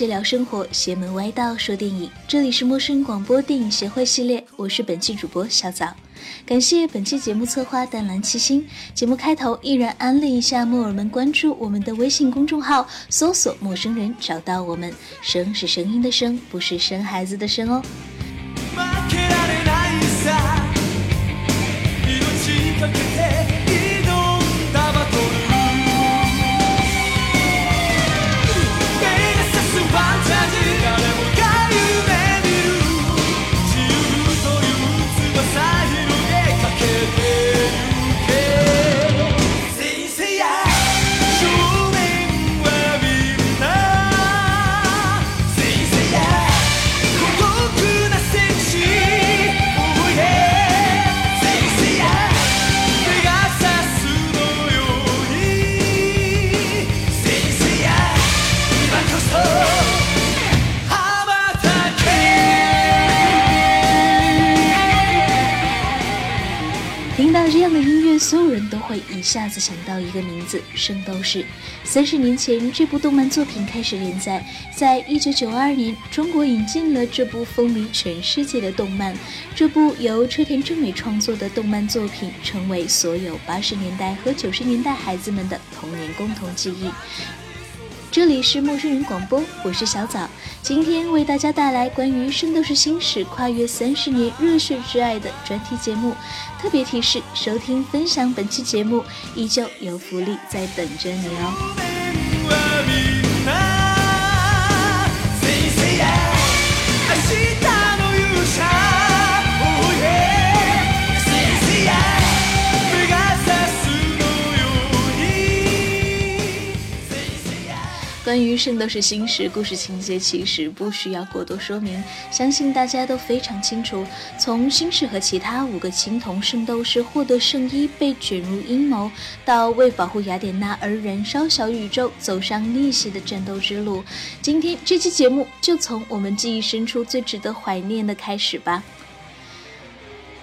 天真无邪聊生活，邪门歪道说电影。这里是陌生广播电影协会系列，我是本期主播小枣。感谢本期节目策划淡蓝七星。节目开头依然安利一下木耳们关注我们的微信公众号，搜索“陌生人”找到我们。声是声音的声，不是生孩子的生哦。这样的音乐所有人都会一下子想到一个名字《圣斗士》。三十年前，这部动漫作品开始连载，在一九九二年，中国引进了这部风靡全世界的动漫。这部由车田正美创作的动漫作品，成为所有八十年代和九十年代孩子们的童年共同记忆。这里是陌生人广播，我是小枣，今天为大家带来关于《圣斗士星矢》跨越三十年热血之爱的专题节目。特别提示：收听分享本期节目，依旧有福利在等着你哦。于《圣斗士星矢》故事情节，其实不需要过多说明，相信大家都非常清楚。从星矢和其他五个青铜圣斗士获得圣衣被卷入阴谋，到为保护雅典娜而燃烧小宇宙，走上逆袭的战斗之路。今天这期节目就从我们记忆深处最值得怀念的开始吧。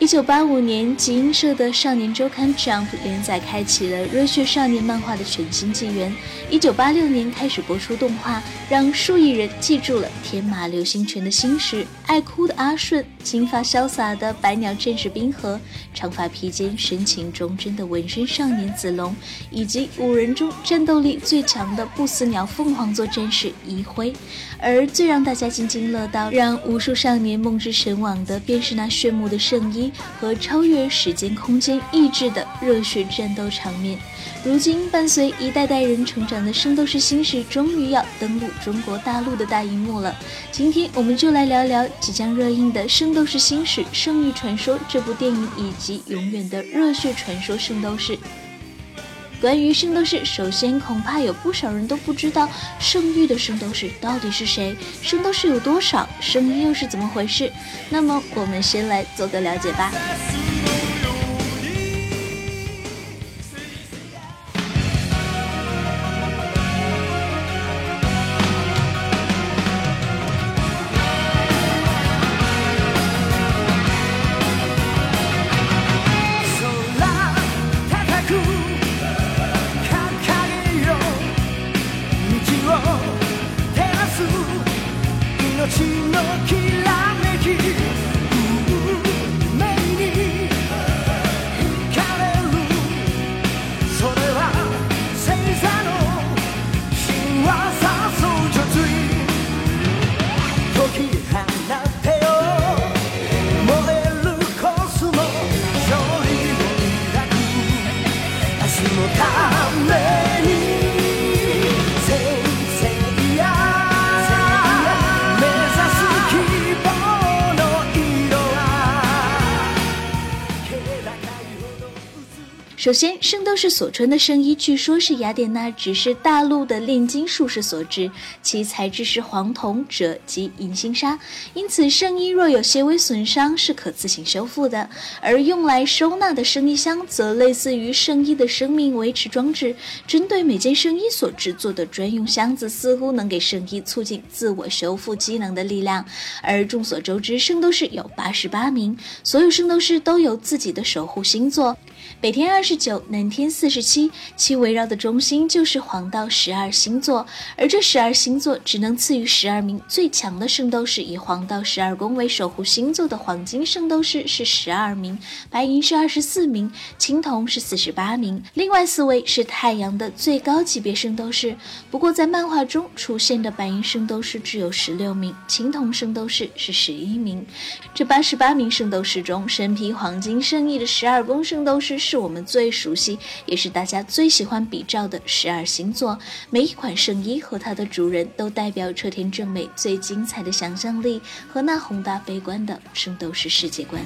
一九八五年，集英社的少年周刊《Jump》连载开启了热血少年漫画的全新纪元。一九八六年开始播出动画，让数亿人记住了天马流星拳的星矢、爱哭的阿顺、金发潇洒的百鸟战士冰河、长发披肩、深情忠贞的纹身少年子龙，以及五人中战斗力最强的不死鸟凤凰座战士一辉。而最让大家津津乐道、让无数少年梦之神往的，便是那炫目的圣衣和超越时间、空间、意志的热血战斗场面。如今，伴随一代代人成长的《圣斗士星矢》终于要登陆中国大陆的大荧幕了。今天，我们就来聊聊即将热映的《圣斗士星矢：圣域传说》这部电影，以及永远的热血传说圣斗士。关于圣斗士，首先恐怕有不少人都不知道圣域的圣斗士到底是谁，圣斗士有多少，圣衣又是怎么回事？那么，我们先来做个了解吧。のため首先，圣斗士所穿的圣衣，据说是雅典娜指示大陆的炼金术士所制，其材质是黄铜、锗及银星砂，因此圣衣若有些微损伤，是可自行修复的。而用来收纳的圣衣箱，则类似于圣衣的生命维持装置，针对每件圣衣所制作的专用箱子，似乎能给圣衣促进自我修复机能的力量。而众所周知，圣斗士有八十八名，所有圣斗士都有自己的守护星座。北天二十九，南天四十七，其围绕的中心就是黄道十二星座，而这十二星座只能赐予十二名最强的圣斗士。以黄道十二宫为守护星座的黄金圣斗士是十二名，白银是二十四名，青铜是四十八名，另外四位是太阳的最高级别圣斗士。不过在漫画中出现的白银圣斗士只有十六名，青铜圣斗士是十一名。这八十八名圣斗士中，身披黄金圣衣的十二宫圣斗士是我们最熟悉，也是大家最喜欢比照的十二星座。每一款圣衣和它的主人都代表车田正美最精彩的想象力和那宏大悲观的圣斗士世界观。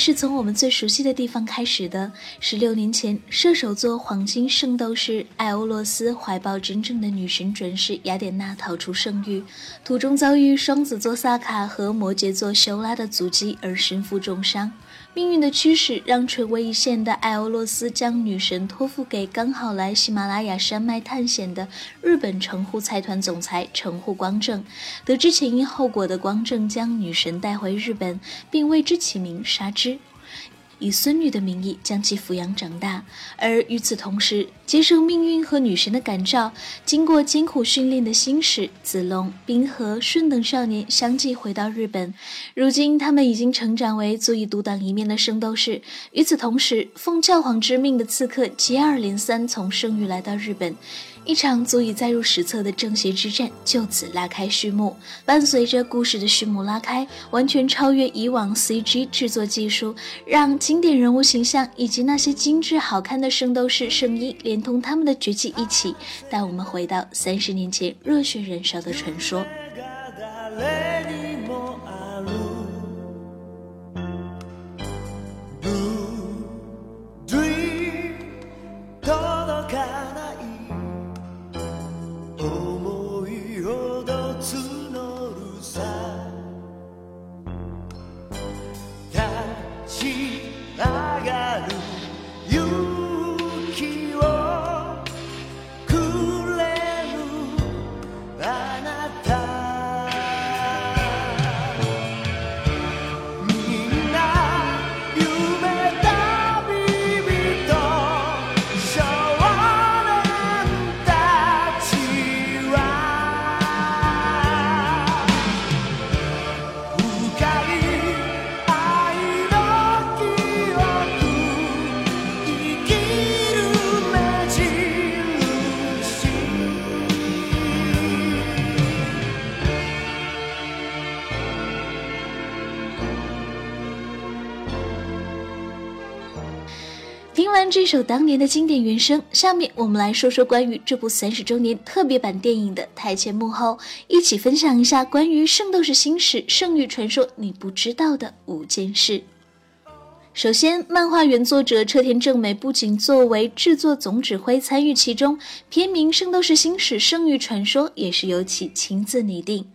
是从我们最熟悉的地方开始的。十六年前，射手座黄金圣斗士艾欧洛斯怀抱真正的女神准士雅典娜逃出圣域，途中遭遇双子座萨卡和摩羯座修拉的阻击而身负重伤。命运的驱使让垂危一线的艾欧洛斯将女神托付给刚好来喜马拉雅山脉探险的日本城户财团总裁城户光正。得知前因后果的光正将女神带回日本，并为之起名纱织。以孙女的名义将其抚养长大，而与此同时，接受命运和女神的感召，经过艰苦训练的星矢、子龙、冰河、顺等少年相继回到日本。如今，他们已经成长为足以独当一面的圣斗士。与此同时，奉教皇之命的刺客接二连三从圣域来到日本。一场足以载入史册的正邪之战就此拉开序幕。伴随着故事的序幕拉开，完全超越以往 CG 制作技术，让经典人物形象以及那些精致好看的圣斗士圣衣，连同他们的绝技一起，带我们回到三十年前热血燃烧的传说。首当年的经典原声，下面我们来说说关于这部三十周年特别版电影的台前幕后，一起分享一下关于《圣斗士星矢：圣域传说》你不知道的五件事。首先，漫画原作者车田正美不仅作为制作总指挥参与其中，片名《圣斗士星矢：圣域传说》也是由其亲自拟定。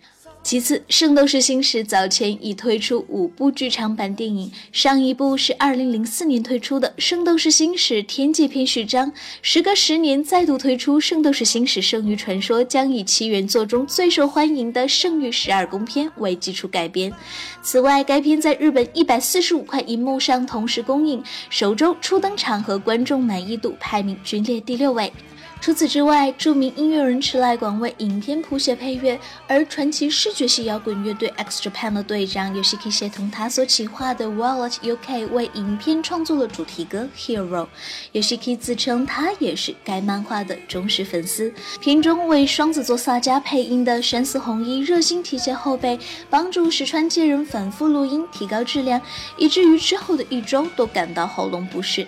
其次，《圣斗士星矢》早前已推出五部剧场版电影，上一部是二零零四年推出的《圣斗士星矢：天界篇序章》，时隔十年再度推出《圣斗士星矢：圣域传说》，将以其原作中最受欢迎的《圣域十二宫篇》为基础改编。此外，该片在日本一百四十五块银幕上同时公映，首周初登场和观众满意度排名均列第六位。除此之外，著名音乐人池濑广为影片谱写配乐，而传奇视觉系摇滚乐队 X Japan 的队长 Yoshiki 协同他所企划的 Wallet UK 为影片创作了主题歌 Hero。Yoshiki 自称他也是该漫画的忠实粉丝。片中为双子座萨迦配音的山寺弘一热心提携后辈，帮助石川介人反复录音，提高质量，以至于之后的一周都感到喉咙不适。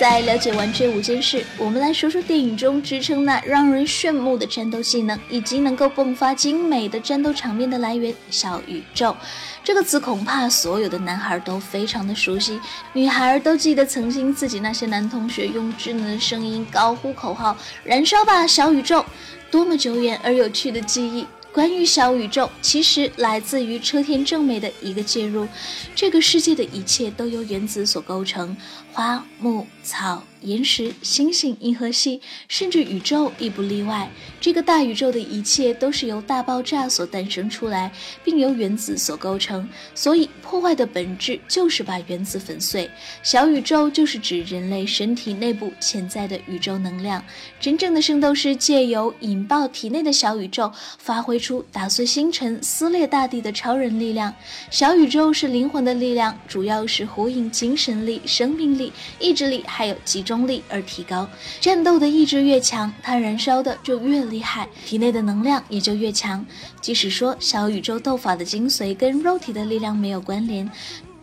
在了解完这五件事，我们来说说电影中支撑那让人炫目的战斗技能，以及能够迸发精美的战斗场面的来源——小宇宙。这个词恐怕所有的男孩都非常的熟悉，女孩都记得曾经自己那些男同学用稚嫩的声音高呼口号：“燃烧吧，小宇宙！”多么久远而有趣的记忆。关于小宇宙，其实来自于车田正美的一个介入：这个世界的一切都由原子所构成，花木草。岩石、星星、银河系，甚至宇宙亦不例外。这个大宇宙的一切都是由大爆炸所诞生出来，并由原子所构成。所以，破坏的本质就是把原子粉碎。小宇宙就是指人类身体内部潜在的宇宙能量。真正的圣斗士借由引爆体内的小宇宙，发挥出打碎星辰、撕裂大地的超人力量。小宇宙是灵魂的力量，主要是呼应精神力、生命力、意志力，还有集。中中力而提高，战斗的意志越强，它燃烧的就越厉害，体内的能量也就越强。即使说小宇宙斗法的精髓跟肉体的力量没有关联，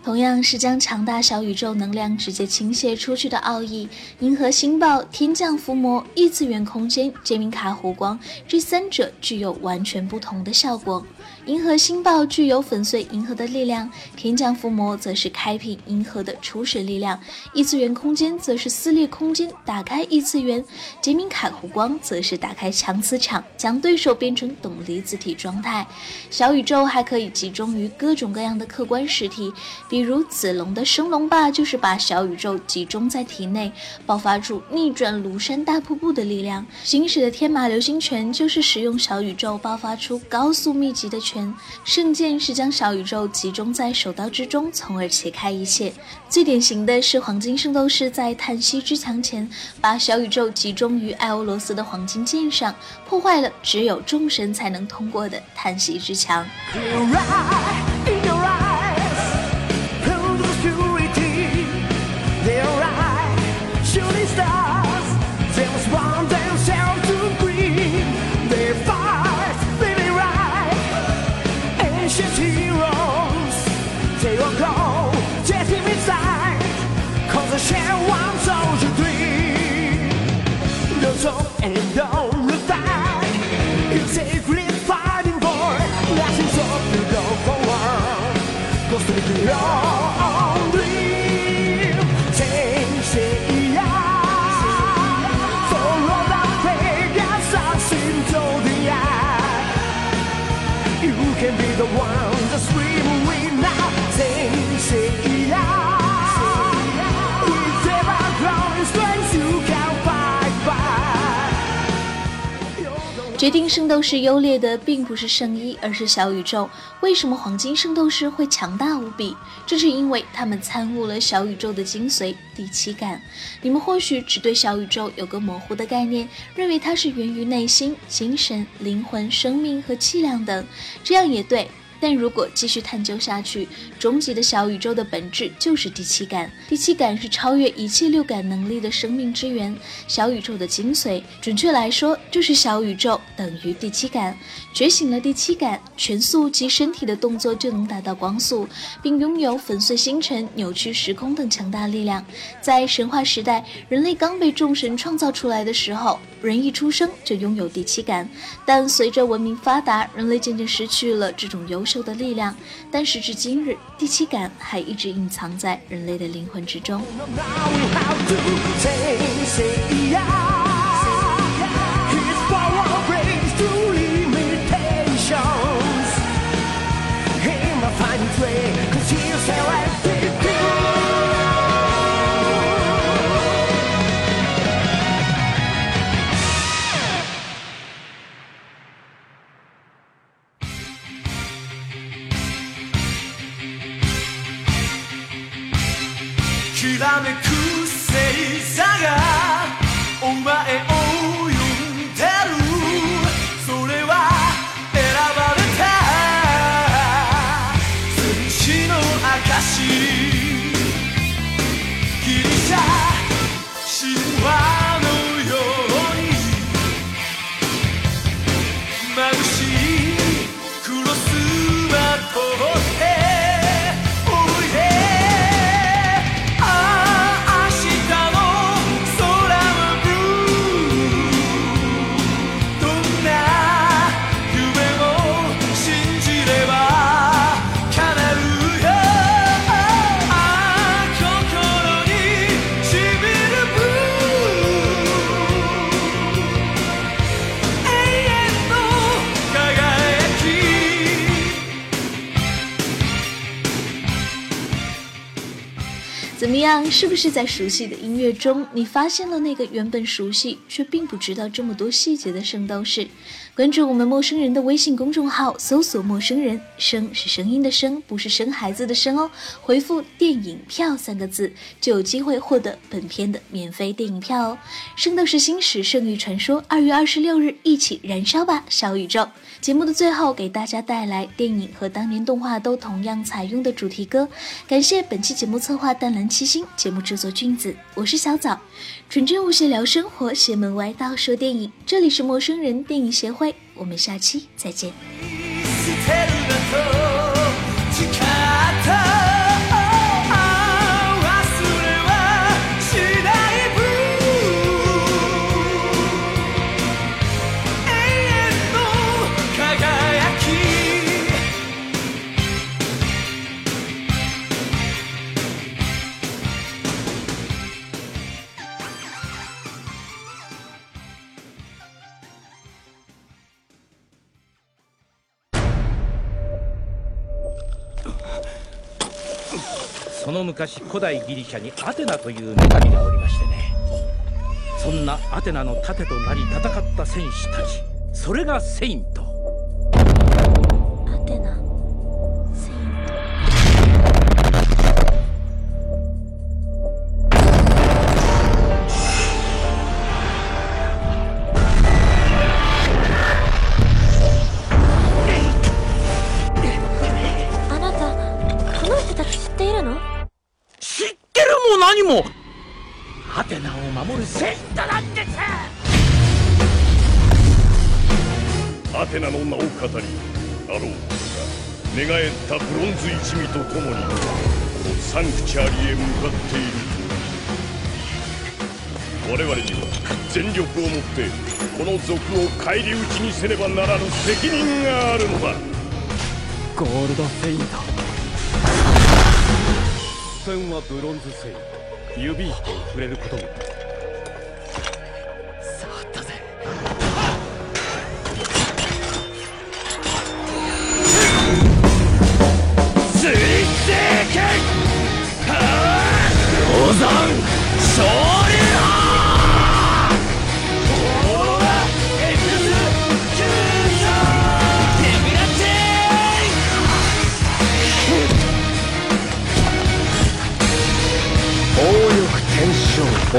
同样是将强大小宇宙能量直接倾泻出去的奥义。银河星爆、天降伏魔、异次元空间、杰明卡弧光，这三者具有完全不同的效果。银河星爆具有粉碎银河的力量，天降伏魔则是开辟银河的初始力量，异次元空间则是撕裂空间，打开异次元，杰明卡弧光则是打开强磁场，将对手变成等离子体状态。小宇宙还可以集中于各种各样的客观实体，比如子龙的升龙霸就是把小宇宙集中在体内，爆发出逆转庐山大瀑布的力量。行驶的天马流星拳就是使用小宇宙爆发出高速密集的拳。圣剑是将小宇宙集中在手刀之中，从而切开一切。最典型的是黄金圣斗士在叹息之墙前，把小宇宙集中于艾欧罗斯的黄金剑上，破坏了只有众神才能通过的叹息之墙。song and dog. 决定圣斗士优劣的并不是圣衣，而是小宇宙。为什么黄金圣斗士会强大无比？这是因为他们参悟了小宇宙的精髓——第七感。你们或许只对小宇宙有个模糊的概念，认为它是源于内心、精神、灵魂、生命和气量等，这样也对。但如果继续探究下去，终极的小宇宙的本质就是第七感。第七感是超越一切六感能力的生命之源，小宇宙的精髓。准确来说，就是小宇宙等于第七感。觉醒了第七感，全速及身体的动作就能达到光速，并拥有粉碎星辰、扭曲时空等强大力量。在神话时代，人类刚被众神创造出来的时候，人一出生就拥有第七感。但随着文明发达，人类渐渐失去了这种优秀的力量。但时至今日，第七感还一直隐藏在人类的灵魂之中。Takashi. 怎么样？是不是在熟悉的音乐中，你发现了那个原本熟悉却并不知道这么多细节的圣斗士？关注我们陌生人的微信公众号，搜索“陌生人”，声是声音的声，不是生孩子的生哦。回复“电影票”三个字，就有机会获得本片的免费电影票哦。圣斗士星矢圣域传说，二月二十六日，一起燃烧吧，小宇宙！节目的最后，给大家带来电影和当年动画都同样采用的主题歌。感谢本期节目策划淡蓝七星，节目制作君子，我是小枣，纯真无邪聊生活，邪门歪道说电影，这里是陌生人电影协会。我们下期再见。昔古代ギリシャにアテナという女神がおりましてね。そんなアテナの盾となり戦った戦士たち。それがセイント。ナの名を語りアローが寝返ったブロンズ一味と共にこのサンクチュアリへ向かっている。我々には全力をもってこの族を返り討ちにせねばならぬ責任があるのだ。ゴールドセイント戦はブロンズセイント指一本触れることも。ない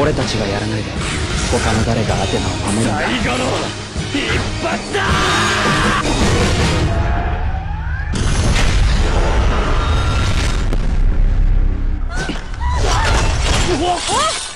俺たちがやらないで他の誰がアテナを守るんだ最後の一発だ。Whoa.